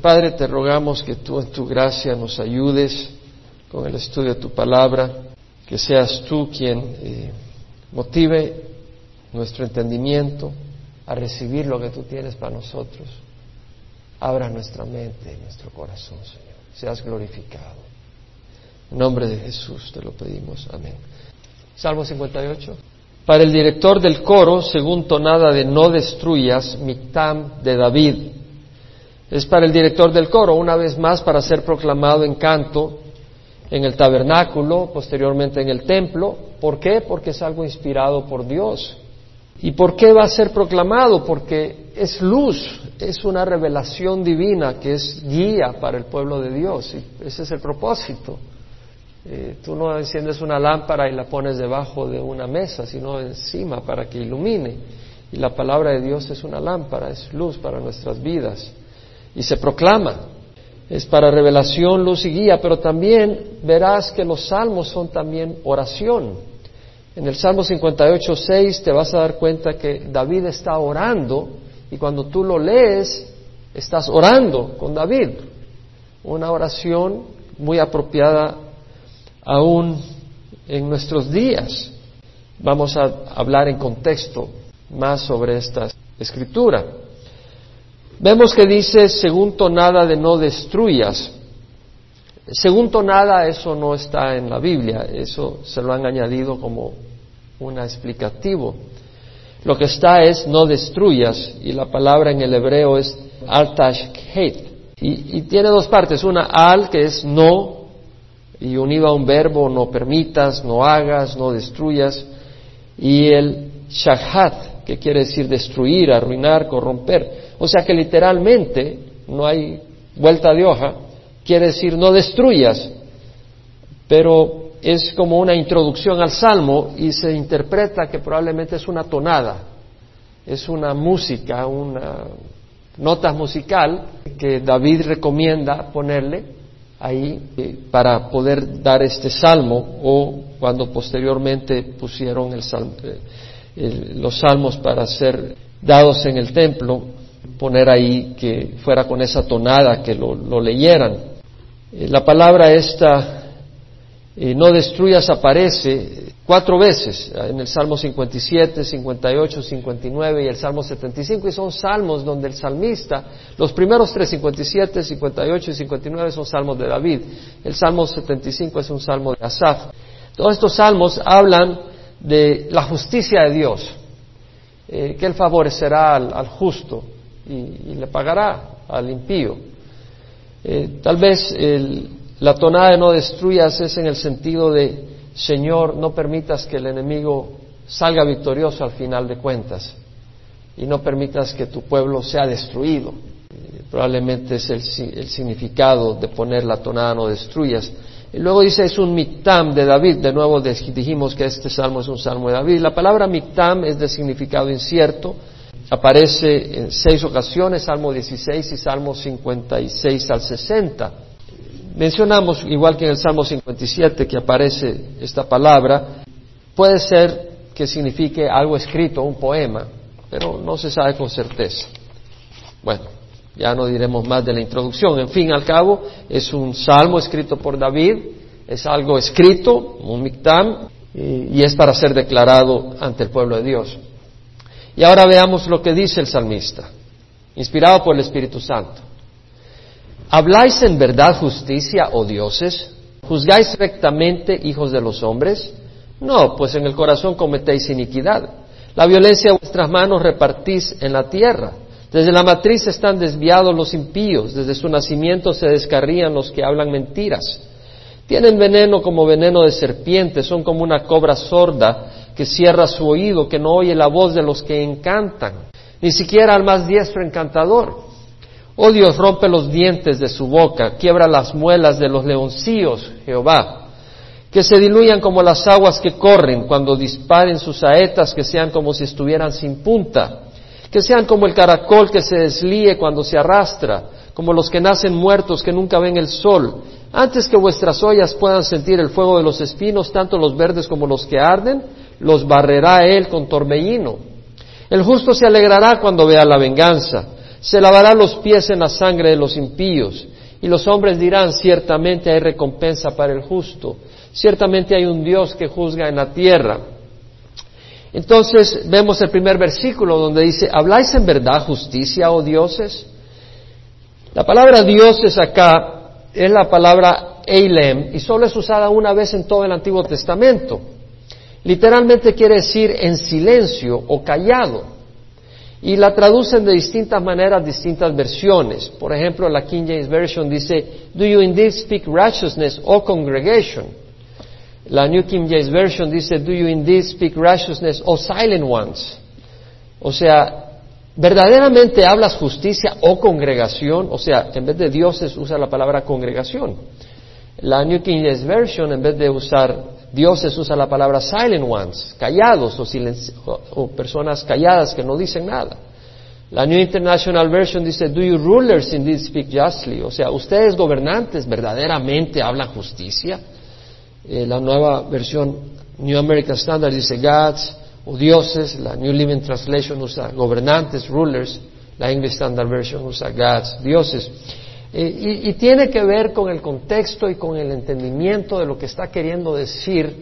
Padre, te rogamos que tú en tu gracia nos ayudes con el estudio de tu palabra, que seas tú quien eh, motive nuestro entendimiento a recibir lo que tú tienes para nosotros. Abra nuestra mente y nuestro corazón, Señor. Seas glorificado. En nombre de Jesús te lo pedimos. Amén. Salmo 58. Para el director del coro, según tonada de no destruyas, Mictam de David es para el director del coro, una vez más para ser proclamado en canto en el tabernáculo, posteriormente en el templo. ¿Por qué? Porque es algo inspirado por Dios. ¿Y por qué va a ser proclamado? Porque es luz, es una revelación divina que es guía para el pueblo de Dios. Y ese es el propósito. Eh, tú no enciendes una lámpara y la pones debajo de una mesa, sino encima para que ilumine. Y la palabra de Dios es una lámpara, es luz para nuestras vidas y se proclama. Es para revelación, luz y guía, pero también verás que los salmos son también oración. En el Salmo 58, 6 te vas a dar cuenta que David está orando y cuando tú lo lees, estás orando con David. Una oración muy apropiada aún en nuestros días. Vamos a hablar en contexto más sobre esta escritura. Vemos que dice, según tonada de no destruyas. Según tonada, eso no está en la Biblia, eso se lo han añadido como un explicativo. Lo que está es no destruyas, y la palabra en el hebreo es altashkeit. Y, y tiene dos partes, una al, que es no, y unido a un verbo, no permitas, no hagas, no destruyas, y el shahat, que quiere decir destruir, arruinar, corromper. O sea que literalmente no hay vuelta de hoja, quiere decir no destruyas, pero es como una introducción al salmo y se interpreta que probablemente es una tonada, es una música, una nota musical que David recomienda ponerle ahí eh, para poder dar este salmo o cuando posteriormente pusieron eh, los salmos para ser dados en el templo poner ahí que fuera con esa tonada, que lo, leyeran. Eh, la palabra esta, eh, no destruyas, aparece cuatro veces en el Salmo 57, 58, 59 y el Salmo 75 y son salmos donde el salmista, los primeros tres, 57, 58 y 59 son salmos de David, el Salmo 75 es un salmo de Asaf. Todos estos salmos hablan de la justicia de Dios, eh, que Él favorecerá al justo, y, le pagará al impío. Eh, tal vez la tonada de no destruyas es en el sentido de, Señor, no permitas que el enemigo salga victorioso al final de cuentas y no permitas que tu pueblo sea destruido. Eh, probablemente es el, el, significado de poner la tonada no destruyas. Y luego dice es un mictam de David, de nuevo dijimos que este salmo es un salmo de David. La palabra mictam es de significado incierto, aparece en seis ocasiones, Salmo 16 y Salmo 56 al 60. Mencionamos, igual que en el Salmo 57 que aparece esta palabra, puede ser que signifique algo escrito, un poema, pero no se sabe con certeza. Bueno, ya no diremos más de la introducción. En fin, al cabo, es un salmo escrito por David, es algo escrito, un mictam, y es para ser declarado ante el pueblo de Dios. Y ahora veamos lo que dice el salmista, inspirado por el Espíritu Santo. ¿Habláis en verdad justicia, oh dioses? ¿Juzgáis rectamente, hijos de los hombres? No, pues en el corazón cometéis iniquidad. La violencia de vuestras manos repartís en la tierra. Desde la matriz están desviados los impíos, desde su nacimiento se descarrían los que hablan mentiras. Tienen veneno como veneno de serpiente, son como una cobra sorda que cierra su oído, que no oye la voz de los que encantan, ni siquiera al más diestro encantador. Oh Dios, rompe los dientes de su boca, quiebra las muelas de los leoncillos, Jehová. Que se diluyan como las aguas que corren cuando disparen sus saetas, que sean como si estuvieran sin punta. Que sean como el caracol que se deslíe cuando se arrastra, como los que nacen muertos que nunca ven el sol. Antes que vuestras ollas puedan sentir el fuego de los espinos, tanto los verdes como los que arden, los barrerá él con torbellino. El justo se alegrará cuando vea la venganza, Se lavará los pies en la sangre de los impíos. Y los hombres dirán, ciertamente hay recompensa para el justo. Ciertamente hay un Dios que juzga en la tierra. Entonces vemos el primer versículo donde dice, ¿habláis en verdad justicia, oh dioses? La palabra dioses acá es la palabra Eilem y solo es usada una vez en todo el Antiguo Testamento. Literalmente quiere decir en silencio o callado. Y la traducen de distintas maneras, distintas versiones. Por ejemplo, la King James Version dice, Do you indeed speak righteousness, O congregation? La New King James Version dice, Do you indeed speak righteousness, O silent ones? O sea, ¿verdaderamente hablas justicia, o congregación? O sea, en vez de dioses usa la palabra congregación. La New King James Version, en vez de usar dioses, usa la palabra silent ones, callados o, personas calladas que no dicen nada. La New International Version dice, Do you rulers indeed speak justly? O sea, ustedes gobernantes verdaderamente hablan justicia. Eh, la nueva versión New American Standard dice gods o dioses. La New Living Translation usa gobernantes, rulers. La English Standard Version usa gods, dioses. Y, tiene que ver con el contexto y con el entendimiento de lo que está queriendo decir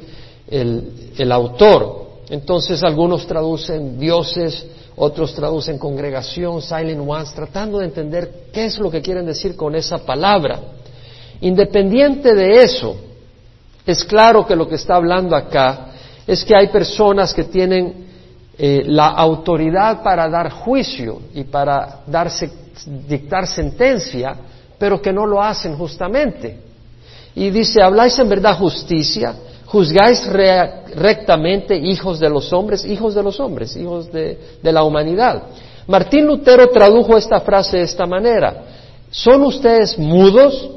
el, autor. Entonces algunos traducen dioses, otros traducen congregación, silent ones, tratando de entender qué es lo que quieren decir con esa palabra. Independiente de eso, es claro que lo que está hablando acá es que hay personas que tienen eh, la autoridad para dar juicio y para darse, dictar sentencia pero que no lo hacen justamente. Y dice, habláis en verdad justicia, juzgáis rectamente hijos de los hombres, hijos de los hombres, hijos de, la humanidad. Martín Lutero tradujo esta frase de esta manera, ¿son ustedes mudos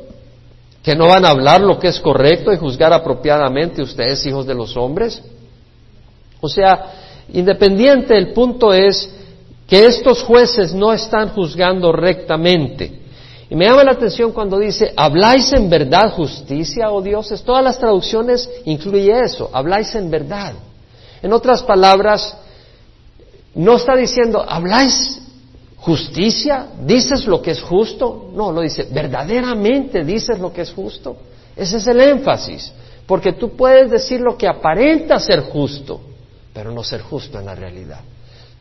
que no van a hablar lo que es correcto y juzgar apropiadamente ustedes, hijos de los hombres? O sea, independiente, el punto es que estos jueces no están juzgando rectamente. Y me llama la atención cuando dice, ¿habláis en verdad justicia, oh dioses? Todas las traducciones incluye eso, habláis en verdad. En otras palabras, no está diciendo, ¿habláis justicia? ¿Dices lo que es justo? No, lo dice, ¿verdaderamente dices lo que es justo? Ese es el énfasis, porque tú puedes decir lo que aparenta ser justo, pero no ser justo en la realidad.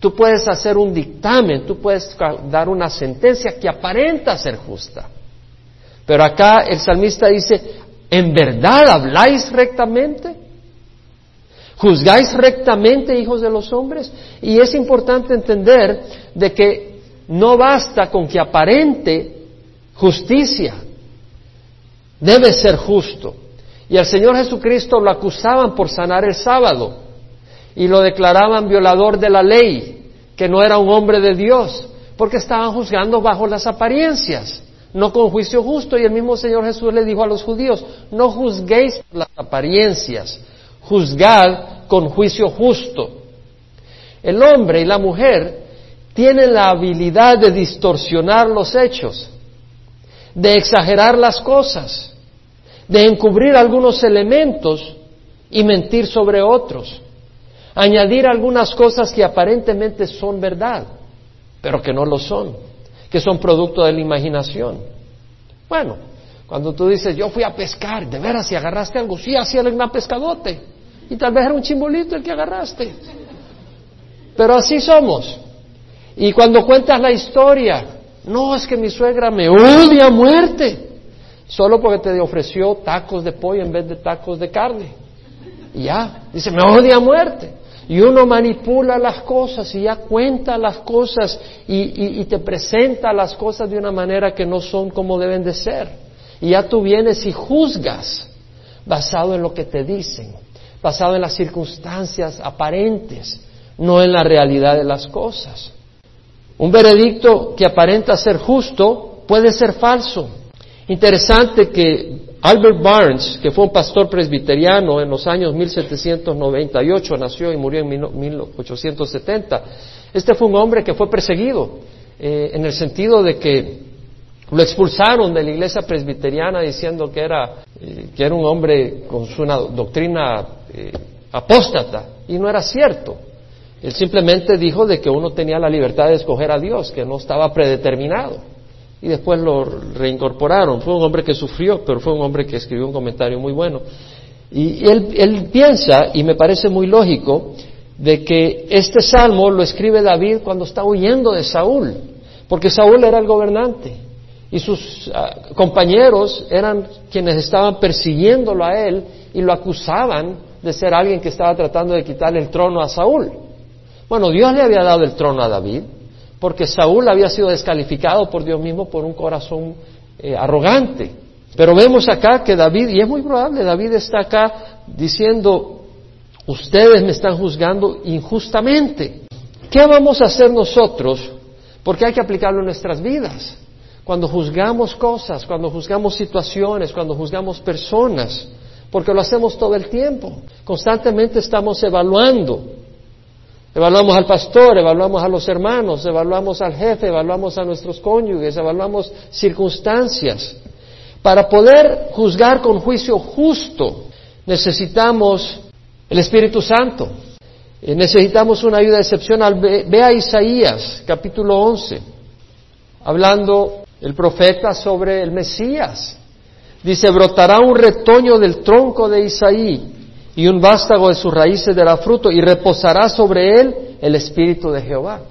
Tú puedes hacer un dictamen, tú puedes dar una sentencia que aparenta ser justa. Pero acá el salmista dice, ¿en verdad habláis rectamente? ¿Juzgáis rectamente, hijos de los hombres? Y es importante entender de que no basta con que aparente justicia. Debe ser justo. Y al Señor Jesucristo lo acusaban por sanar el sábado y lo declaraban violador de la ley, que no era un hombre de Dios, porque estaban juzgando bajo las apariencias, no con juicio justo. Y el mismo Señor Jesús le dijo a los judíos, no juzguéis las apariencias, juzgad con juicio justo. El hombre y la mujer tienen la habilidad de distorsionar los hechos, de exagerar las cosas, de encubrir algunos elementos y mentir sobre otros añadir algunas cosas que aparentemente son verdad, pero que no lo son, que son producto de la imaginación. Bueno, cuando tú dices, yo fui a pescar, de veras, si agarraste algo, sí, hacía el gran pescadote, y tal vez era un chimbolito el que agarraste. Pero así somos. Y cuando cuentas la historia, no, es que mi suegra me odia a muerte, solo porque te ofreció tacos de pollo en vez de tacos de carne. Y ya, dice, me odia a muerte. Y uno manipula las cosas y ya cuenta las cosas y, te presenta las cosas de una manera que no son como deben de ser. Y ya tú vienes y juzgas basado en lo que te dicen, basado en las circunstancias aparentes, no en la realidad de las cosas. Un veredicto que aparenta ser justo puede ser falso. Interesante que Albert Barnes, que fue un pastor presbiteriano en los años 1798, nació y murió en 1870. Este fue un hombre que fue perseguido eh, en el sentido de que lo expulsaron de la iglesia presbiteriana diciendo que era, eh, que era un hombre con una doctrina eh, apóstata y no era cierto. Él simplemente dijo de que uno tenía la libertad de escoger a Dios, que no estaba predeterminado. Y después lo reincorporaron. Fue un hombre que sufrió, pero fue un hombre que escribió un comentario muy bueno. Y él, él piensa, y me parece muy lógico, de que este salmo lo escribe David cuando está huyendo de Saúl, porque Saúl era el gobernante y sus ah, compañeros eran quienes estaban persiguiéndolo a él y lo acusaban de ser alguien que estaba tratando de quitarle el trono a Saúl. Bueno, Dios le había dado el trono a David, porque Saúl había sido descalificado por Dios mismo por un corazón eh, arrogante. Pero vemos acá que David, y es muy probable, David está acá diciendo, ustedes me están juzgando injustamente. ¿Qué vamos a hacer nosotros? Porque hay que aplicarlo en nuestras vidas. Cuando juzgamos cosas, cuando juzgamos situaciones, cuando juzgamos personas, porque lo hacemos todo el tiempo. Constantemente estamos evaluando. Evaluamos al pastor, evaluamos a los hermanos, evaluamos al jefe, evaluamos a nuestros cónyuges, evaluamos circunstancias. Para poder juzgar con juicio justo, necesitamos el Espíritu Santo. Eh, necesitamos una ayuda excepcional. Ve, a Isaías, capítulo 11, hablando el profeta sobre el Mesías. Dice, brotará un retoño del tronco de Isaí y un vástago de sus raíces dará fruto y reposará sobre él el espíritu de Jehová.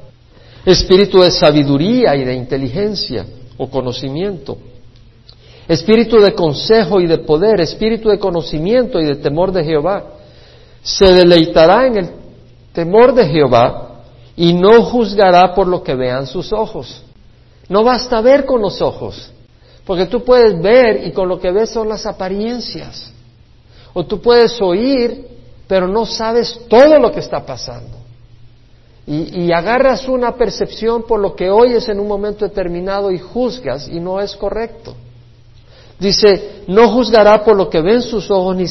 Espíritu de sabiduría y de inteligencia o conocimiento. Espíritu de consejo y de poder, espíritu de conocimiento y de temor de Jehová se deleitará en el temor de Jehová y no juzgará por lo que vean sus ojos. No basta ver con los ojos, porque tú puedes ver y con lo que ves son las apariencias. O tú puedes oír, pero no sabes todo lo que está pasando. Y, agarras una percepción por lo que oyes en un momento determinado y juzgas y no es correcto. Dice, no juzgará por lo que ven sus ojos, ni,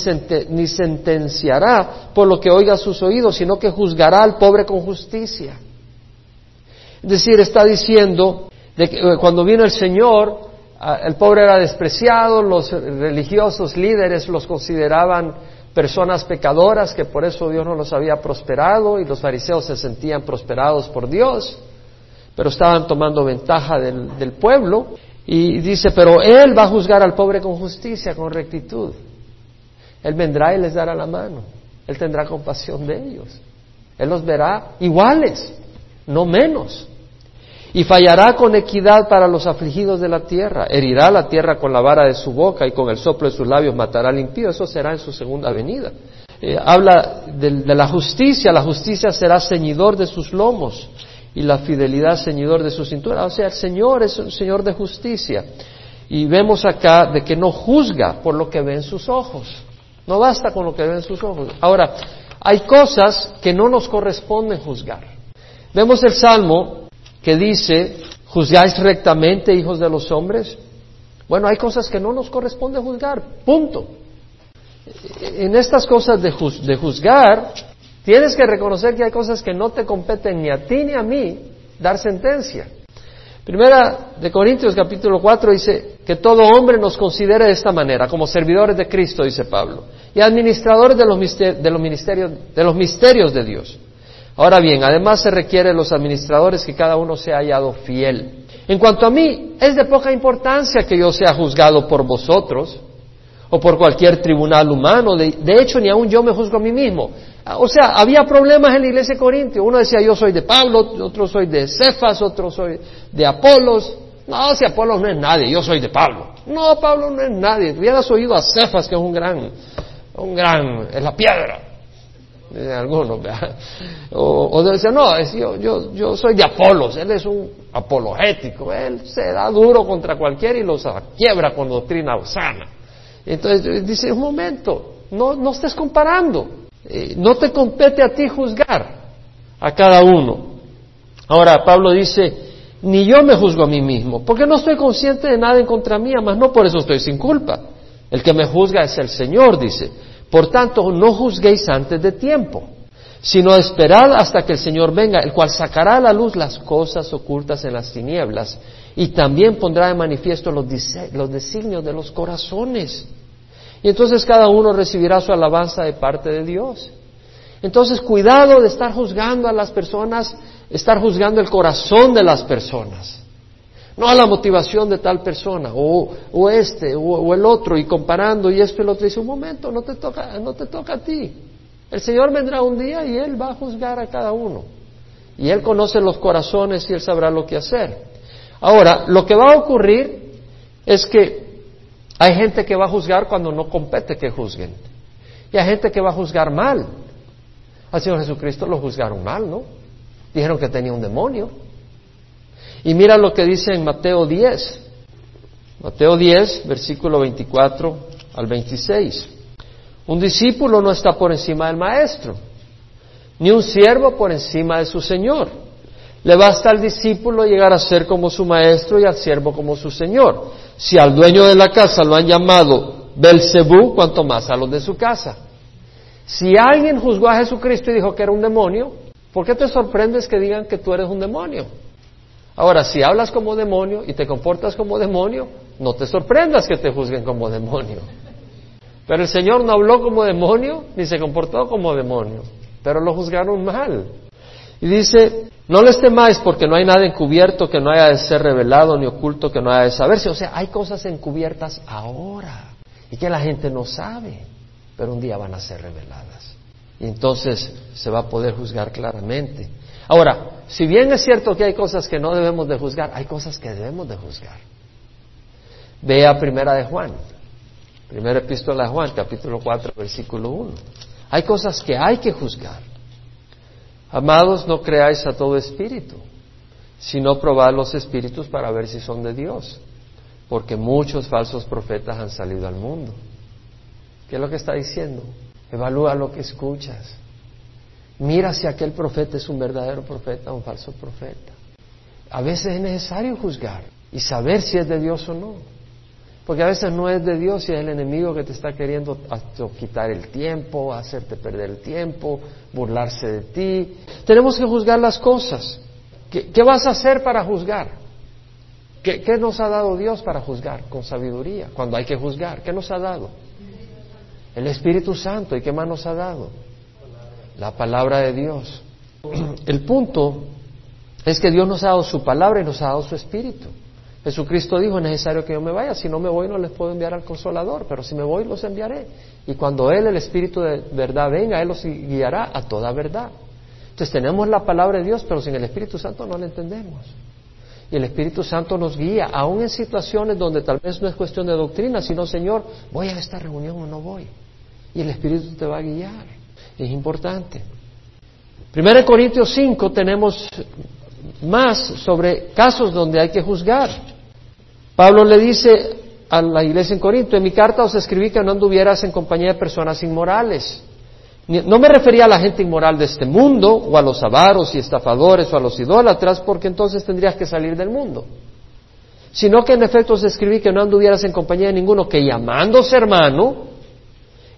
ni sentenciará por lo que oiga sus oídos, sino que juzgará al pobre con justicia. Es decir, está diciendo que eh, cuando vino el Señor, el pobre era despreciado, los religiosos líderes los consideraban personas pecadoras, que por eso Dios no los había prosperado y los fariseos se sentían prosperados por Dios, pero estaban tomando ventaja del, del pueblo y dice, pero Él va a juzgar al pobre con justicia, con rectitud. Él vendrá y les dará la mano. Él tendrá compasión de ellos. Él los verá iguales, no menos. Y fallará con equidad para los afligidos de la tierra. Herirá la tierra con la vara de su boca y con el soplo de sus labios matará al impío. Eso será en su segunda venida. Eh, habla de, la justicia. La justicia será ceñidor de sus lomos y la fidelidad Señor de su cintura. O sea, el Señor es un Señor de justicia. Y vemos acá de que no juzga por lo que ven sus ojos. No basta con lo que ven sus ojos. Ahora, hay cosas que no nos corresponden juzgar. Vemos el Salmo que dice, ¿juzgáis rectamente, hijos de los hombres? Bueno, hay cosas que no nos corresponde juzgar, punto. En estas cosas de, juzgar, Tienes que reconocer que hay cosas que no te competen ni a ti ni a mí dar sentencia. Primera de Corintios capítulo 4 dice que todo hombre nos considere de esta manera, como servidores de Cristo, dice Pablo, y administradores de los, misterios, de los misterios de Dios. Ahora bien, además se requiere los administradores que cada uno sea hallado fiel. En cuanto a mí, es de poca importancia que yo sea juzgado por vosotros o por cualquier tribunal humano. De, de hecho, ni aun yo me juzgo a mí mismo. Ah, o sea, había problemas en la iglesia de Corintio. Uno decía, yo soy de Pablo, otro soy de Cefas, otro soy de Apolos. No, si Apolos no es nadie, yo soy de Pablo. No, Pablo no es nadie. Hubieras oído a Cefas, que es un gran, un gran, es la piedra. De algunos, O, o decía, no, yo, yo, yo soy de Apolos, él es un apologético, él se da duro contra cualquiera y los quiebra con doctrina sana. Entonces dice, un momento, no, no estés comparando. Eh, no te compete a ti juzgar a cada uno. Ahora, Pablo dice, ni yo me juzgo a mí mismo, porque no estoy consciente de nada en contra mía, mas no por eso estoy sin culpa. El que me juzga es el Señor, dice. Por tanto, no juzguéis antes de tiempo, sino esperad hasta que el Señor venga, el cual sacará a la luz las cosas ocultas en las tinieblas y también pondrá de manifiesto los, los designios de los corazones. Y entonces cada uno recibirá su alabanza de parte de Dios. Entonces, cuidado de estar juzgando a las personas, estar juzgando el corazón de las personas, no a la motivación de tal persona, o, o este, o, el otro, y comparando, y esto y el otro, dice, un momento, no te toca, no te toca a ti. El Señor vendrá un día y Él va a juzgar a cada uno. Y Él conoce los corazones y Él sabrá lo que hacer. Ahora, lo que va a ocurrir es que hay gente que va a juzgar cuando no compete que juzguen. Y hay gente que va a juzgar mal. Al Señor Jesucristo lo juzgaron mal, ¿no? Dijeron que tenía un demonio. Y mira lo que dice en Mateo 10. Mateo 10, versículo 24 al 26. Un discípulo no está por encima del maestro, ni un siervo por encima de su señor. Le basta al discípulo llegar a ser como su maestro y al siervo como su señor. Si al dueño de la casa lo han llamado Belcebú, cuanto más a los de su casa. Si alguien juzgó a Jesucristo y dijo que era un demonio, ¿por qué te sorprendes que digan que tú eres un demonio? Ahora, si hablas como demonio y te comportas como demonio, no te sorprendas que te juzguen como demonio. Pero el Señor no habló como demonio ni se comportó como demonio, pero lo juzgaron mal. Y dice, no les temáis porque no hay nada encubierto que no haya de ser revelado ni oculto que no haya de saberse. O sea, hay cosas encubiertas ahora y que la gente no sabe, pero un día van a ser reveladas. Y entonces se va a poder juzgar claramente. Ahora, si bien es cierto que hay cosas que no debemos de juzgar, hay cosas que debemos de juzgar. Vea Primera de Juan, Primera Epístola de Juan, capítulo 4, versículo 1. Hay cosas que hay que juzgar. Amados, no creáis a todo espíritu, sino probad los espíritus para ver si son de Dios, porque muchos falsos profetas han salido al mundo. ¿Qué es lo que está diciendo? Evalúa lo que escuchas. Mira si aquel profeta es un verdadero profeta o un falso profeta. A veces es necesario juzgar y saber si es de Dios o no. Porque a veces no es de Dios y es el enemigo que te está queriendo quitar el tiempo, hacerte perder el tiempo, burlarse de ti. Tenemos que juzgar las cosas. ¿Qué, vas a hacer para juzgar? ¿Qué, ¿Qué, nos ha dado Dios para juzgar? Con sabiduría, cuando hay que juzgar. ¿Qué nos ha dado? El Espíritu Santo. ¿Y qué más nos ha dado? La palabra de Dios. El punto es que Dios nos ha dado su palabra y nos ha dado su espíritu. Jesucristo dijo, es necesario que yo me vaya, si no me voy no les puedo enviar al consolador, pero si me voy los enviaré. Y cuando Él, el Espíritu de verdad, venga, Él los guiará a toda verdad. Entonces tenemos la palabra de Dios, pero sin el Espíritu Santo no la entendemos. Y el Espíritu Santo nos guía, aún en situaciones donde tal vez no es cuestión de doctrina, sino, Señor, voy a esta reunión o no voy. Y el Espíritu te va a guiar es importante. Primero en Corintios 5 tenemos más sobre casos donde hay que juzgar. Pablo le dice a la iglesia en Corinto, en mi carta os escribí que no anduvieras en compañía de personas inmorales. No me refería a la gente inmoral de este mundo, o a los avaros y estafadores, o a los idólatras, porque entonces tendrías que salir del mundo. Sino que en efecto os escribí que no anduvieras en compañía de ninguno que llamándose hermano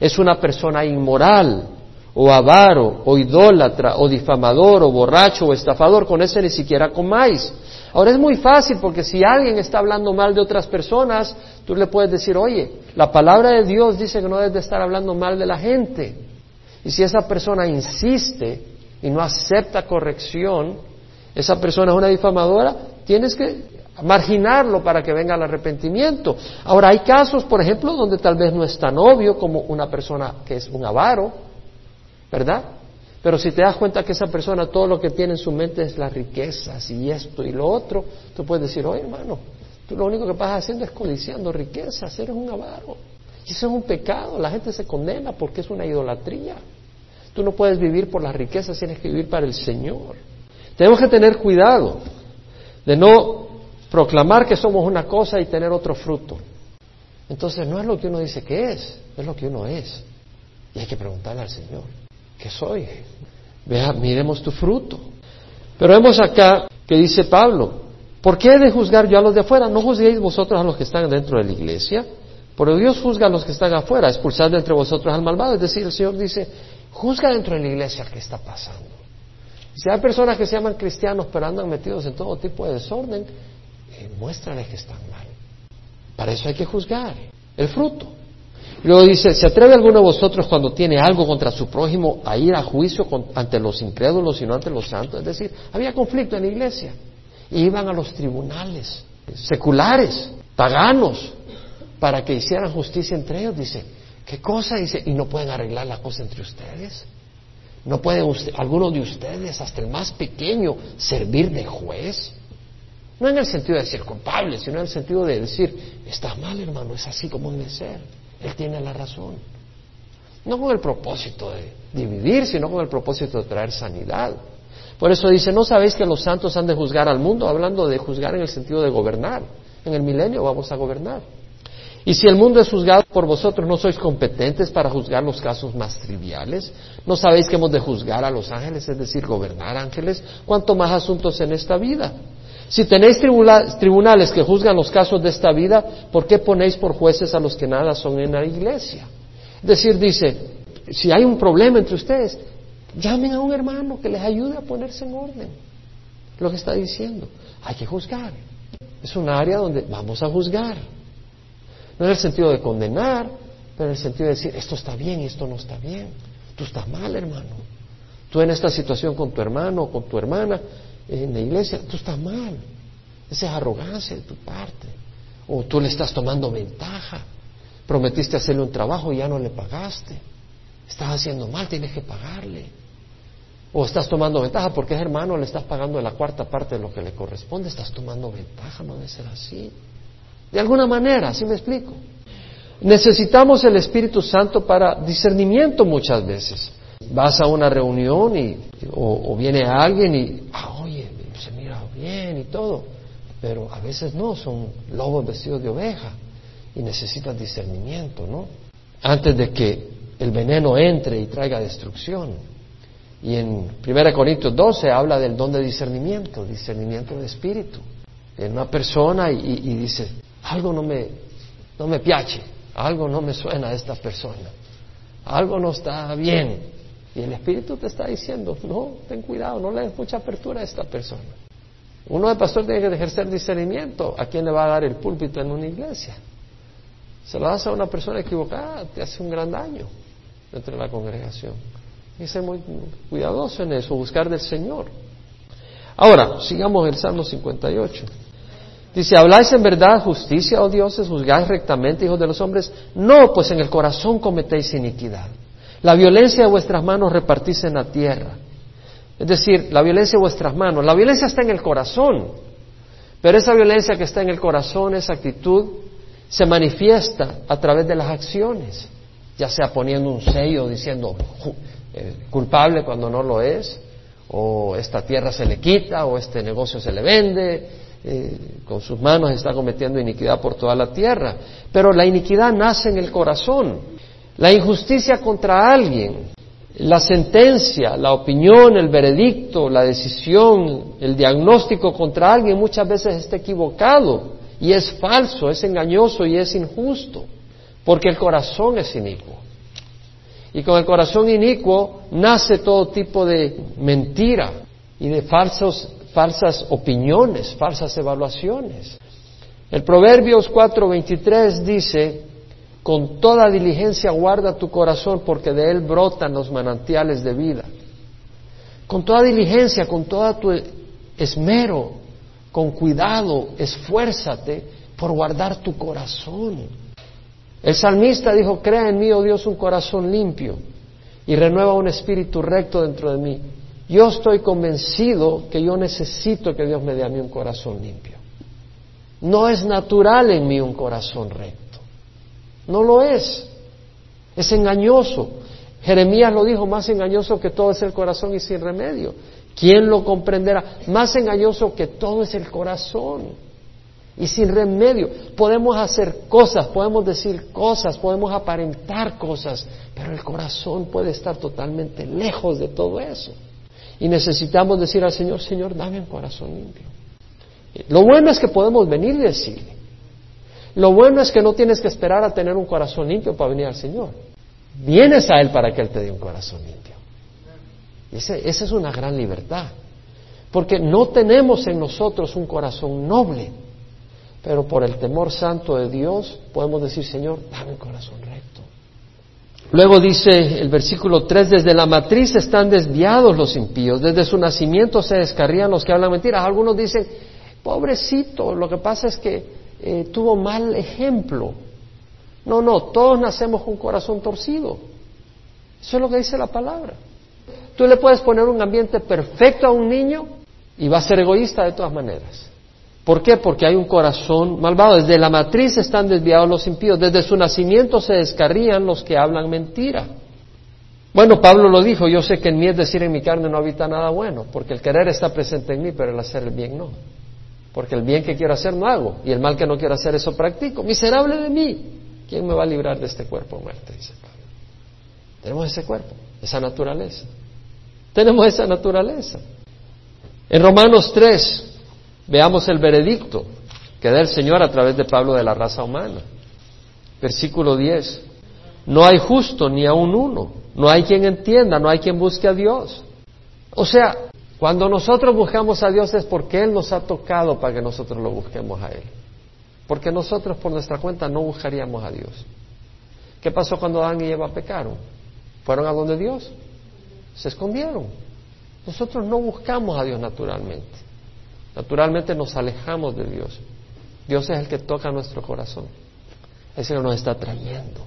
es una persona inmoral o avaro, o idólatra, o difamador, o borracho, o estafador, con ese ni siquiera comáis. Ahora es muy fácil porque si alguien está hablando mal de otras personas, tú le puedes decir, oye, la palabra de Dios dice que no debes de estar hablando mal de la gente. Y si esa persona insiste y no acepta corrección, esa persona es una difamadora, tienes que marginarlo para que venga el arrepentimiento. Ahora, hay casos, por ejemplo, donde tal vez no es tan obvio como una persona que es un avaro, ¿verdad? Pero si te das cuenta que esa persona todo lo que tiene en su mente es las riquezas y esto y lo otro, tú puedes decir, oye hermano, tú lo único que vas haciendo es codiciando riquezas, eres un avaro. Y eso es un pecado, la gente se condena porque es una idolatría. Tú no puedes vivir por las riquezas, tienes que vivir para el Señor. Tenemos que tener cuidado de no proclamar que somos una cosa y tener otro fruto. Entonces no es lo que uno dice que es, es lo que uno es. Y hay que preguntarle al Señor. ¿Qué soy? Vea, miremos tu fruto. Pero vemos acá que dice Pablo, ¿por qué he de juzgar yo a los de afuera? No juzguéis vosotros a los que están dentro de la iglesia, porque Dios juzga a los que están afuera, expulsad de entre vosotros al malvado. Es decir, el Señor dice, juzga dentro de la iglesia que está pasando. Si hay personas que se llaman cristianos pero andan metidos en todo tipo de desorden, eh, muéstrales que están mal. Para eso hay que juzgar el fruto. Luego dice, ¿se atreve alguno de vosotros cuando tiene algo contra su prójimo a ir a juicio ante los incrédulos y no ante los santos? Es decir, había conflicto en la iglesia. Y iban a los tribunales seculares, paganos, para que hicieran justicia entre ellos. Dice, ¿qué cosa? Dice, y no pueden arreglar la cosa entre ustedes. No pueden usted, alguno de ustedes, hasta el más pequeño, servir de juez. No en el sentido de ser culpable, sino en el sentido de decir, está mal hermano, es así como debe ser. Él tiene la razón. No con el propósito de dividir, sino con el propósito de traer sanidad. Por eso dice, ¿no sabéis que los santos han de juzgar al mundo? Hablando de juzgar en el sentido de gobernar. En el milenio vamos a gobernar. Y si el mundo es juzgado por vosotros, ¿no sois competentes para juzgar los casos más triviales? ¿No sabéis que hemos de juzgar a los ángeles, es decir, gobernar ángeles? ¿Cuánto más asuntos en esta vida? Si tenéis tribunales que juzgan los casos de esta vida, ¿por qué ponéis por jueces a los que nada son en la iglesia? Es decir, dice, si hay un problema entre ustedes, llamen a un hermano que les ayude a ponerse en orden. Lo que está diciendo, hay que juzgar. Es un área donde vamos a juzgar. No en el sentido de condenar, pero en el sentido de decir, esto está bien y esto no está bien. Tú estás mal, hermano. Tú en esta situación con tu hermano o con tu hermana, en la iglesia, tú estás mal. Esa es arrogancia de tu parte. O tú le estás tomando ventaja. Prometiste hacerle un trabajo y ya no le pagaste. Estás haciendo mal, tienes que pagarle. O estás tomando ventaja porque es hermano, le estás pagando la cuarta parte de lo que le corresponde. Estás tomando ventaja, no debe ser así. De alguna manera, ¿sí me explico? Necesitamos el Espíritu Santo para discernimiento muchas veces. Vas a una reunión y, o, viene alguien y, oye, se mira bien y todo, pero a veces no, son lobos vestidos de oveja y necesitas discernimiento, ¿no? Antes de que el veneno entre y traiga destrucción. Y en 1 Corintios 12 habla del don de discernimiento, discernimiento de espíritu. En una persona y, y dice, algo no me, no me piace, algo no me suena a esta persona, algo no está bien. Y el Espíritu te está diciendo, no, ten cuidado, no le des mucha apertura a esta persona. Uno de pastor tiene que ejercer discernimiento a quién le va a dar el púlpito en una iglesia. Se lo das a una persona equivocada, te hace un gran daño dentro de la congregación. Hay que ser muy cuidadoso en eso, buscar del Señor. Ahora, sigamos el Salmo 58. Dice, ¿habláis en verdad justicia, oh dioses? ¿Juzgáis rectamente, hijos de los hombres? No, pues en el corazón cometéis iniquidad. La violencia de vuestras manos repartís en la tierra. Es decir, la violencia de vuestras manos. La violencia está en el corazón. Pero esa violencia que está en el corazón, esa actitud, se manifiesta a través de las acciones. Ya sea poniendo un sello diciendo eh, culpable cuando no lo es, o esta tierra se le quita, o este negocio se le vende, eh, con sus manos está cometiendo iniquidad por toda la tierra. Pero la iniquidad nace en el corazón. La injusticia contra alguien, la sentencia, la opinión, el veredicto, la decisión, el diagnóstico contra alguien muchas veces está equivocado y es falso, es engañoso y es injusto, porque el corazón es inicuo. Y con el corazón inicuo nace todo tipo de mentira y de falsos falsas opiniones, falsas evaluaciones. El Proverbios 4:23 dice, con toda diligencia guarda tu corazón porque de él brotan los manantiales de vida. Con toda diligencia, con todo tu esmero, con cuidado, esfuérzate por guardar tu corazón. El salmista dijo, crea en mí, oh Dios, un corazón limpio y renueva un espíritu recto dentro de mí. Yo estoy convencido que yo necesito que Dios me dé a mí un corazón limpio. No es natural en mí un corazón recto. No lo es. Es engañoso. Jeremías lo dijo, más engañoso que todo es el corazón y sin remedio. ¿Quién lo comprenderá? Más engañoso que todo es el corazón y sin remedio. Podemos hacer cosas, podemos decir cosas, podemos aparentar cosas, pero el corazón puede estar totalmente lejos de todo eso. Y necesitamos decir al Señor, Señor, dame un corazón limpio. Lo bueno es que podemos venir y decirle. Lo bueno es que no tienes que esperar a tener un corazón limpio para venir al Señor. Vienes a Él para que Él te dé un corazón limpio. esa es una gran libertad. Porque no tenemos en nosotros un corazón noble, pero por el temor santo de Dios podemos decir, Señor, dame un corazón recto. Luego dice el versículo 3, desde la matriz están desviados los impíos, desde su nacimiento se descarrían los que hablan mentiras. Algunos dicen, pobrecito, lo que pasa es que eh, tuvo mal ejemplo. No, no, todos nacemos con corazón torcido. Eso es lo que dice la palabra. Tú le puedes poner un ambiente perfecto a un niño y va a ser egoísta de todas maneras. ¿Por qué? Porque hay un corazón malvado. Desde la matriz están desviados los impíos. Desde su nacimiento se descarrían los que hablan mentira. Bueno, Pablo lo dijo, yo sé que en mí es decir en mi carne no habita nada bueno, porque el querer está presente en mí, pero el hacer el bien no. Porque el bien que quiero hacer no hago, y el mal que no quiero hacer eso practico. Miserable de mí, ¿quién me va a librar de este cuerpo muerte? Dice Pablo. Tenemos ese cuerpo, esa naturaleza. Tenemos esa naturaleza. En Romanos 3 veamos el veredicto que da el Señor a través de Pablo de la raza humana. Versículo 10. No hay justo ni aun uno, no hay quien entienda, no hay quien busque a Dios. O sea, cuando nosotros buscamos a Dios es porque Él nos ha tocado para que nosotros lo busquemos a Él. Porque nosotros por nuestra cuenta no buscaríamos a Dios. ¿Qué pasó cuando Adán y Eva pecaron? ¿Fueron a donde Dios? Se escondieron. Nosotros no buscamos a Dios naturalmente. Naturalmente nos alejamos de Dios. Dios es el que toca nuestro corazón. El que nos está trayendo.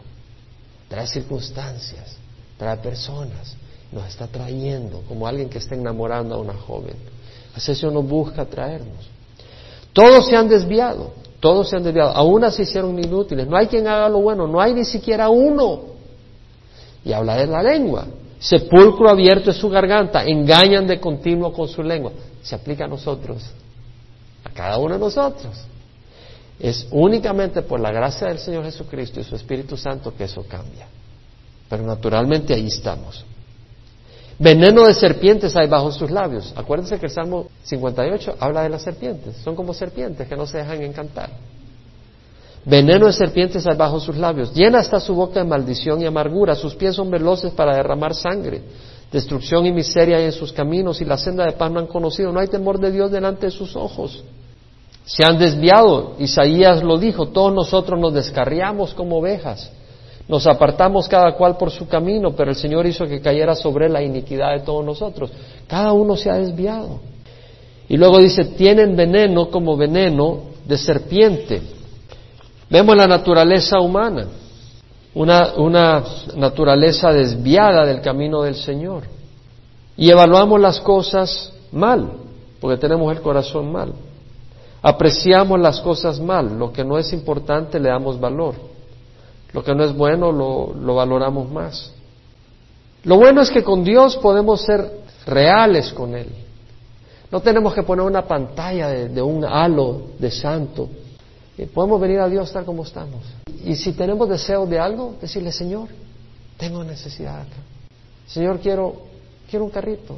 Trae circunstancias, trae personas, nos está trayendo como alguien que está enamorando a una joven. Así eso nos busca traernos. Todos se han desviado, todos se han desviado, aún así hicieron inútiles. No hay quien haga lo bueno, no hay ni siquiera uno. Y habla de la lengua. Sepulcro abierto es su garganta, engañan de continuo con su lengua. Se aplica a nosotros, a cada uno de nosotros. Es únicamente por la gracia del Señor Jesucristo y su Espíritu Santo que eso cambia. Pero naturalmente ahí estamos. Veneno de serpientes hay bajo sus labios. Acuérdense que el Salmo 58 habla de las serpientes. Son como serpientes que no se dejan encantar. Veneno de serpientes hay bajo sus labios. Llena está su boca de maldición y amargura. Sus pies son veloces para derramar sangre. Destrucción y miseria hay en sus caminos y la senda de paz no han conocido. No hay temor de Dios delante de sus ojos. Se han desviado. Isaías lo dijo. Todos nosotros nos descarriamos como ovejas. Nos apartamos cada cual por su camino, pero el Señor hizo que cayera sobre la iniquidad de todos nosotros. Cada uno se ha desviado. Y luego dice, tienen veneno como veneno de serpiente Vemos la naturaleza humana, una, una naturaleza desviada del camino del Señor. Y evaluamos las cosas mal, porque tenemos el corazón mal. Apreciamos las cosas mal, lo que no es importante le damos valor, lo que no es bueno lo, lo valoramos más. Lo bueno es que con Dios podemos ser reales con Él. No tenemos que poner una pantalla de, un halo de santo podemos venir a Dios tal como estamos. Y si tenemos deseo de algo, decirle, Señor, tengo necesidad. Señor, quiero, quiero un carrito.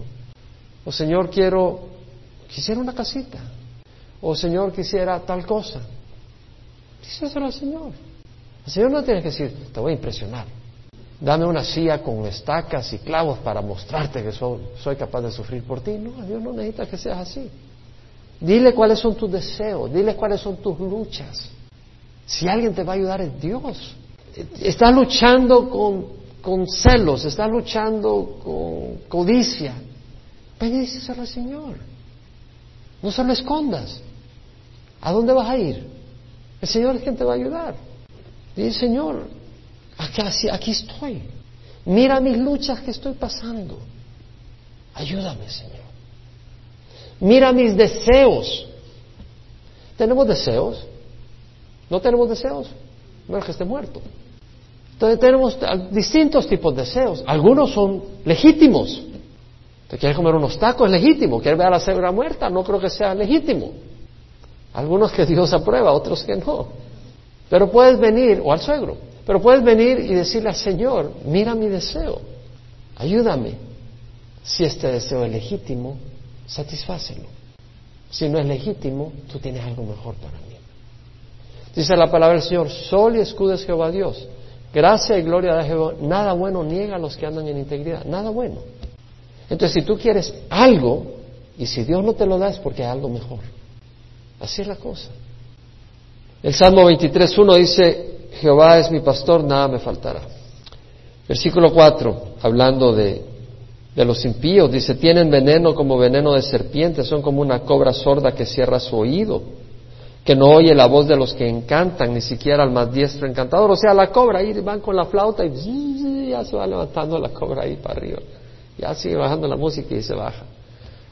O Señor, quiero, quisiera una casita. O Señor, quisiera tal cosa. Díselo al Señor. El Señor no tiene que decir, te voy a impresionar. Dame una silla con estacas y clavos para mostrarte que soy, capaz de sufrir por ti. No, Dios no necesita que seas así. Dile cuáles son tus deseos, dile cuáles son tus luchas. Si alguien te va a ayudar es Dios. Estás luchando con, celos, estás luchando con codicia. Ven y díselo al Señor. No se lo escondas. ¿A dónde vas a ir? El Señor es quien te va a ayudar. Dile, Señor, aquí, aquí estoy. Mira mis luchas que estoy pasando. Ayúdame, Señor. Mira mis deseos. ¿Tenemos deseos? ¿No tenemos deseos? No es que esté muerto. Entonces tenemos distintos tipos de deseos. Algunos son legítimos. ¿Te quieres comer unos tacos? Es legítimo. ¿Quieres ver a la cebra muerta? No creo que sea legítimo. Algunos que Dios aprueba, otros que no. Pero puedes venir, o al suegro, pero puedes venir y decirle al Señor, mira mi deseo, ayúdame. Si este deseo es legítimo, satisfácelo. Si no es legítimo, tú tienes algo mejor para mí. Dice la palabra del Señor, sol y escudo es Jehová Dios. Gracia y gloria de Jehová. Nada bueno niega a los que andan en integridad. Nada bueno. Entonces, si tú quieres algo, y si Dios no te lo da es porque hay algo mejor. Así es la cosa. El Salmo 23.1 dice, Jehová es mi pastor, nada me faltará. Versículo 4, hablando de, de los impíos, dice, tienen veneno como veneno de serpiente, son como una cobra sorda que cierra su oído, que no oye la voz de los que encantan, ni siquiera al más diestro encantador. O sea, la cobra ahí van con la flauta y ya se va levantando la cobra ahí para arriba. Ya sigue bajando la música y se baja.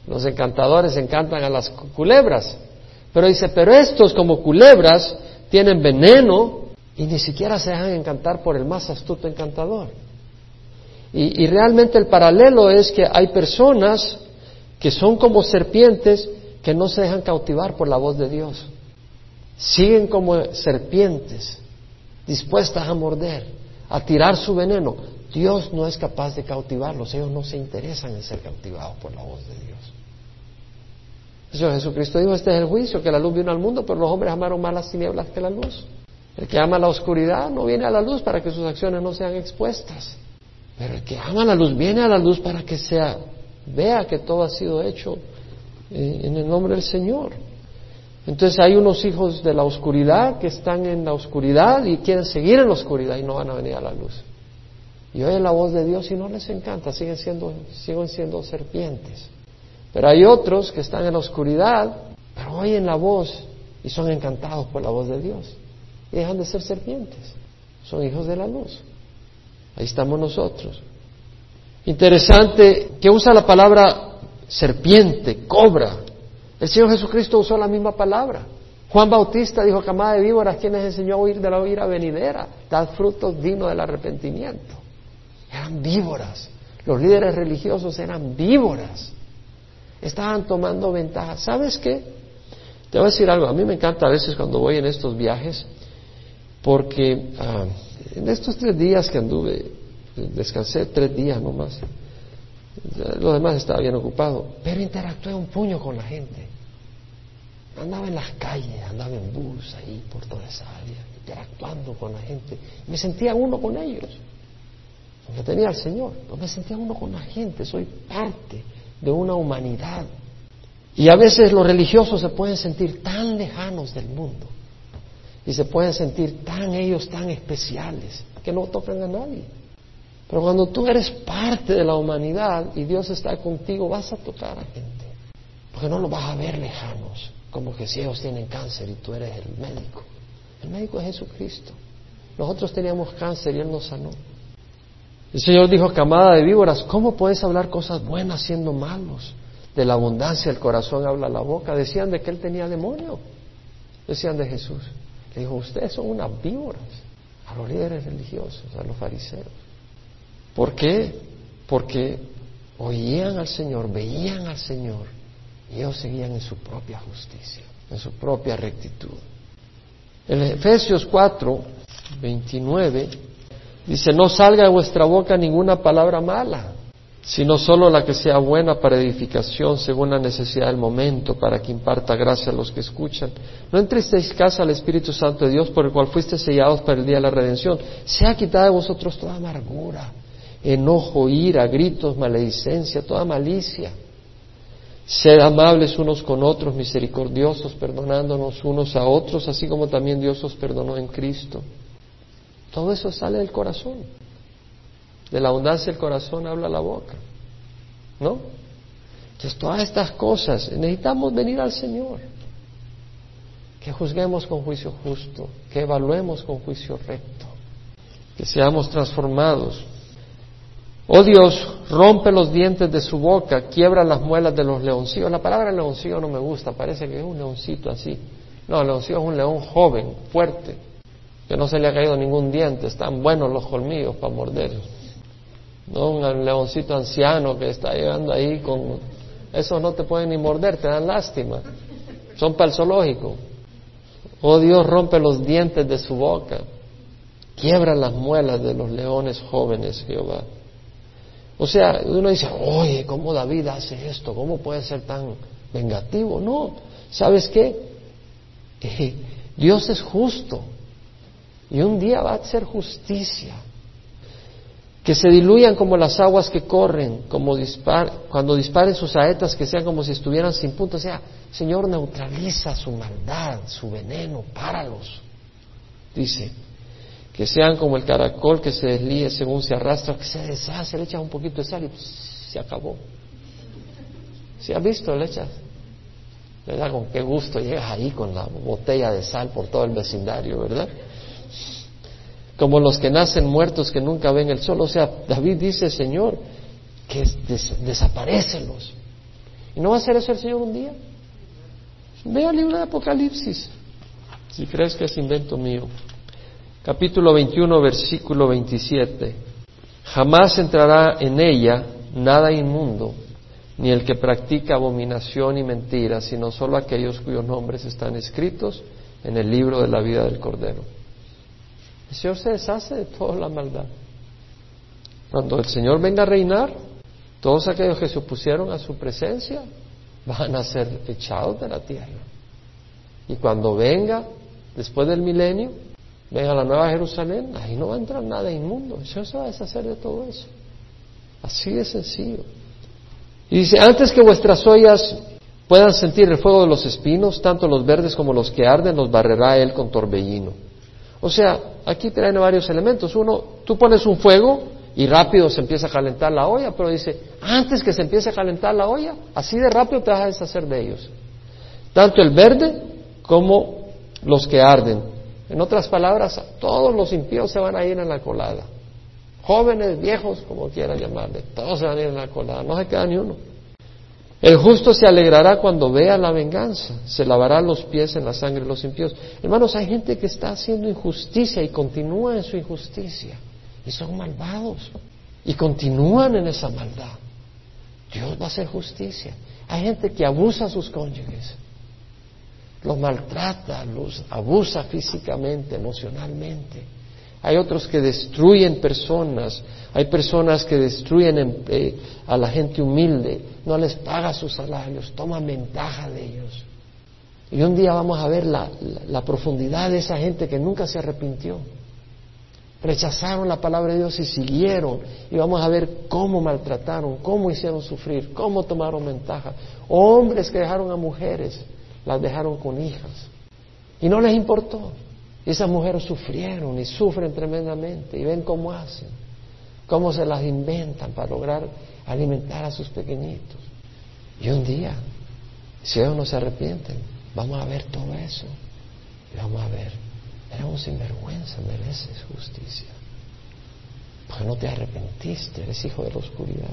Los encantadores encantan a las culebras. Pero dice, pero estos como culebras tienen veneno y ni siquiera se dejan encantar por el más astuto encantador. Y, y realmente el paralelo es que hay personas que son como serpientes que no se dejan cautivar por la voz de Dios. Siguen como serpientes, dispuestas a morder, a tirar su veneno. Dios no es capaz de cautivarlos, ellos no se interesan en ser cautivados por la voz de Dios. Señor Jesucristo dijo, este es el juicio, que la luz vino al mundo, pero los hombres amaron más las tinieblas que la luz. El que ama la oscuridad no viene a la luz para que sus acciones no sean expuestas. Pero el que ama la luz viene a la luz para que sea, vea que todo ha sido hecho eh, en el nombre del Señor. Entonces hay unos hijos de la oscuridad que están en la oscuridad y quieren seguir en la oscuridad y no van a venir a la luz. Y oyen la voz de Dios y no les encanta, siguen siendo, siguen siendo serpientes. Pero hay otros que están en la oscuridad, pero oyen la voz y son encantados por la voz de Dios. Y dejan de ser serpientes. Son hijos de la luz. Ahí estamos nosotros. Interesante que usa la palabra serpiente, cobra. El Señor Jesucristo usó la misma palabra. Juan Bautista dijo, camada de víboras, quien les enseñó a huir de la ira venidera? Dad frutos dignos del arrepentimiento. Eran víboras. Los líderes religiosos eran víboras. Estaban tomando ventaja. ¿Sabes qué? Te voy a decir algo. A mí me encanta a veces cuando voy en estos viajes, porque ah, en estos tres días que anduve, descansé tres días nomás. Lo demás estaba bien ocupado, pero interactué un puño con la gente. Andaba en las calles, andaba en bus ahí por toda esa área, interactuando con la gente. Me sentía uno con ellos. Porque tenía al Señor, pero me sentía uno con la gente, soy parte de una humanidad. Y a veces los religiosos se pueden sentir tan lejanos del mundo y se pueden sentir tan ellos tan especiales que no tocan a nadie. Pero cuando tú eres parte de la humanidad y Dios está contigo, vas a tocar a gente. Porque no los vas a ver lejanos, como que si ellos tienen cáncer y tú eres el médico. El médico es Jesucristo. Nosotros teníamos cáncer y Él nos sanó. El Señor dijo, camada de víboras, ¿cómo puedes hablar cosas buenas siendo malos? De la abundancia el corazón habla la boca. Decían de que él tenía demonio. Decían de Jesús. Le dijo, ustedes son unas víboras a los líderes religiosos, a los fariseos. ¿Por qué? Porque oían al Señor, veían al Señor y ellos seguían en su propia justicia, en su propia rectitud. En Efesios 4, 29 Dice, no salga de vuestra boca ninguna palabra mala, sino solo la que sea buena para edificación según la necesidad del momento, para que imparta gracia a los que escuchan. No entristeis casa al Espíritu Santo de Dios, por el cual fuiste sellados para el día de la redención. Sea quitada de vosotros toda amargura, enojo, ira, gritos, maledicencia, toda malicia. Sed amables unos con otros, misericordiosos, perdonándonos unos a otros, así como también Dios os perdonó en Cristo. Todo eso sale del corazón. De la abundancia del corazón habla la boca. ¿No? Entonces, todas estas cosas necesitamos venir al Señor. Que juzguemos con juicio justo, que evaluemos con juicio recto, que seamos transformados. Oh Dios, rompe los dientes de su boca, quiebra las muelas de los leoncillos. La palabra leoncillo no me gusta, parece que es un leoncito así. No, el leoncillo es un león joven, fuerte, que no se le ha caído ningún diente, están buenos los colmillos para morder. No un leoncito anciano que está llegando ahí con... Esos no te pueden ni morder, te dan lástima. Son para el. Oh Dios, rompe los dientes de su boca. Quiebra las muelas de los leones jóvenes, Jehová. O sea, uno dice, oye, ¿cómo David hace esto? ¿Cómo puede ser tan vengativo? No, ¿sabes qué? Dios es justo. Y un día va a ser justicia. Que se diluyan como las aguas que corren, como cuando disparen sus saetas, que sean como si estuvieran sin punto. O sea, Señor, neutraliza su maldad, su veneno, páralos. Dice, que sean como el caracol que se deslíe según se arrastra, que se deshace, le echas un poquito de sal y se acabó. ¿Si has visto? Le echas. ¿Verdad? Con qué gusto llegas ahí con la botella de sal por todo el vecindario, ¿verdad? Como los que nacen muertos que nunca ven el sol. O sea, David dice, Señor, que desaparecelos. ¿Y no va a hacer eso el Señor un día? Ve al libro de Apocalipsis, si crees que es invento mío. Capítulo 21, versículo 27. Jamás entrará en ella nada inmundo, ni el que practica abominación y mentira, sino solo aquellos cuyos nombres están escritos en el libro de la vida del Cordero. El Señor se deshace de toda la maldad. Cuando el Señor venga a reinar, todos aquellos que se opusieron a su presencia van a ser echados de la tierra. Y cuando venga, después del milenio, venga la nueva Jerusalén, ahí no va a entrar nada inmundo. El Señor se va a deshacer de todo eso. Así de sencillo. Y dice, antes que vuestras ollas puedan sentir el fuego de los espinos, tanto los verdes como los que arden, los barrerá Él con torbellino. O sea, aquí traen varios elementos. Uno, tú pones un fuego y rápido se empieza a calentar la olla, pero dice, antes que se empiece a calentar la olla, así de rápido te vas a deshacer de ellos. Tanto el verde como los que arden. En otras palabras, todos los impíos se van a ir en la colada. Jóvenes, viejos, como quieran llamarle, todos se van a ir en la colada, no se queda ni uno. El justo se alegrará cuando vea la venganza, se lavará los pies en la sangre de los impíos. Hermanos, hay gente que está haciendo injusticia y continúa en su injusticia y son malvados y continúan en esa maldad. Dios va a hacer justicia. Hay gente que abusa a sus cónyuges, los maltrata, los abusa físicamente, emocionalmente. Hay otros que destruyen personas, hay personas que destruyen eh, a la gente humilde, no les paga sus salarios, toman ventaja de ellos. Y un día vamos a ver la profundidad de esa gente que nunca se arrepintió rechazaron la palabra de Dios y siguieron. Y vamos a ver cómo maltrataron, cómo hicieron sufrir, cómo tomaron ventaja. Hombres que dejaron a mujeres, las dejaron con hijas. Y no les importó. Y esas mujeres sufrieron y sufren tremendamente. Y ven cómo hacen, cómo se las inventan para lograr alimentar a sus pequeñitos. Y un día, si ellos no se arrepienten, vamos a ver todo eso. Y vamos a ver Eres un sinvergüenza, mereces justicia. Porque no te arrepentiste, eres hijo de la oscuridad.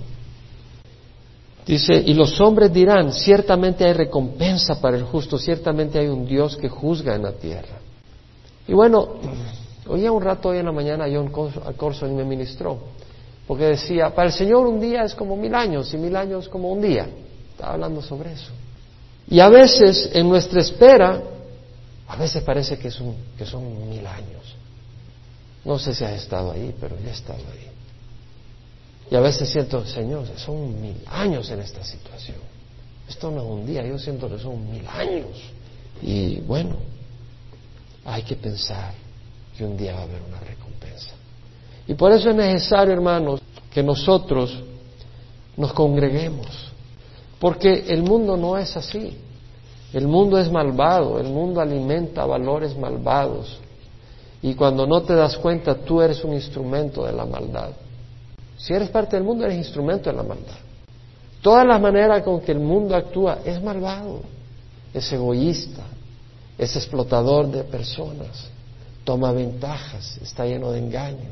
Dice, y los hombres dirán, ciertamente hay recompensa para el justo, ciertamente hay un Dios que juzga en la tierra. Y bueno, oía un rato hoy en la mañana John Corso y me ministró, porque decía, para el Señor un día es como mil años y mil años como un día. Estaba hablando sobre eso. Y a veces en nuestra espera a veces parece que, es un, que son mil años. No sé si has estado ahí, pero yo he estado ahí. Y a veces siento, Señor, son mil años en esta situación. Esto no es un día, yo siento que son mil años. Y bueno, hay que pensar que un día va a haber una recompensa. Y por eso es necesario, hermanos, que nosotros nos congreguemos. Porque el mundo no es así. El mundo es malvado, el mundo alimenta valores malvados. Y cuando no te das cuenta, tú eres un instrumento de la maldad. Si eres parte del mundo, eres instrumento de la maldad. Todas las maneras con que el mundo actúa es malvado, es egoísta, es explotador de personas, toma ventajas, está lleno de engaño,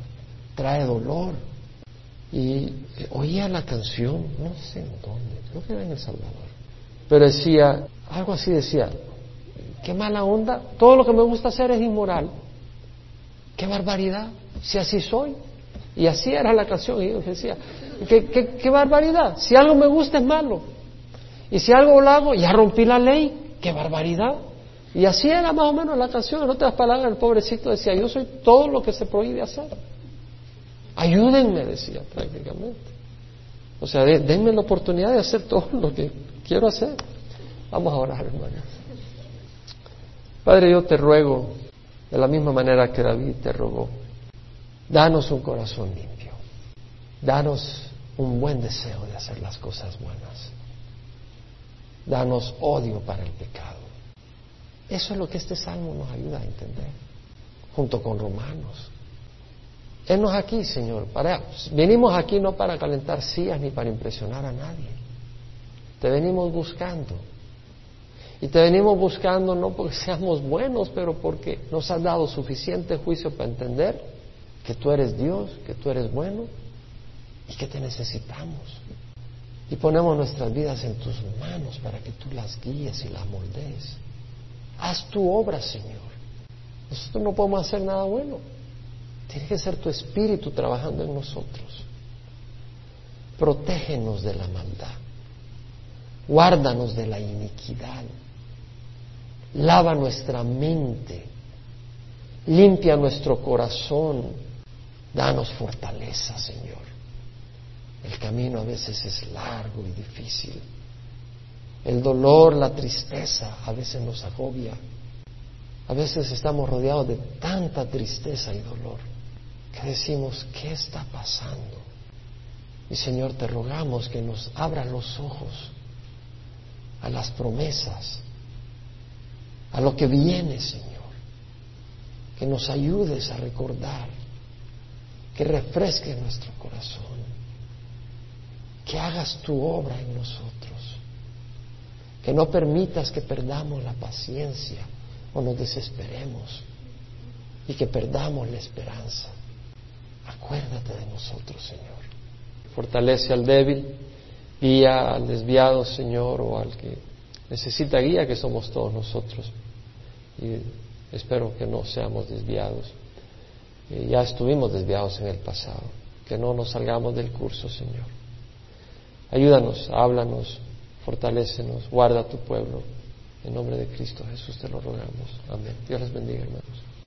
trae dolor. Y oía la canción, no sé en dónde, creo que era en El Salvador, pero decía, algo así decía, qué mala onda, todo lo que me gusta hacer es inmoral. Qué barbaridad, si así soy. Y así era la canción, y yo decía, qué, barbaridad, si algo me gusta es malo. Y si algo lo hago, ya rompí la ley, qué barbaridad. Y así era más o menos la canción, en otras palabras, el pobrecito decía, yo soy todo lo que se prohíbe hacer. Ayúdenme, decía prácticamente. O sea, denme la oportunidad de hacer todo lo que quiero hacer. Vamos a orar, hermanos. Padre, yo te ruego, de la misma manera que David te rogó, danos un corazón limpio, danos un buen deseo de hacer las cosas buenas, danos odio para el pecado. Eso es lo que este salmo nos ayuda a entender, junto con Romanos. Enos aquí, Señor. Para, venimos aquí no para calentar sillas ni para impresionar a nadie. Te venimos buscando. Y te venimos buscando no porque seamos buenos, pero porque nos has dado suficiente juicio para entender que tú eres Dios, que tú eres bueno y que te necesitamos. Y ponemos nuestras vidas en tus manos para que tú las guíes y las moldees. Haz tu obra, Señor. Nosotros no podemos hacer nada bueno. Tiene que ser tu espíritu trabajando en nosotros. Protégenos de la maldad. Guárdanos de la iniquidad. Lava nuestra mente. Limpia nuestro corazón. Danos fortaleza, Señor. El camino a veces es largo y difícil. El dolor, la tristeza a veces nos agobia. A veces estamos rodeados de tanta tristeza y dolor que decimos, ¿qué está pasando? Y Señor, te rogamos que nos abra los ojos a las promesas, a lo que viene, Señor. Que nos ayudes a recordar, que refresque nuestro corazón, que hagas tu obra en nosotros, que no permitas que perdamos la paciencia o nos desesperemos y que perdamos la esperanza. Acuérdate de nosotros, Señor. Fortalece al débil, guía al desviado, Señor, o al que necesita guía, que somos todos nosotros. Y espero que no seamos desviados. ya estuvimos desviados en el pasado. Que no nos salgamos del curso, Señor. Ayúdanos, háblanos, fortalécenos, guarda tu pueblo. En nombre de Cristo Jesús te lo rogamos. Amén. Dios les bendiga, hermanos.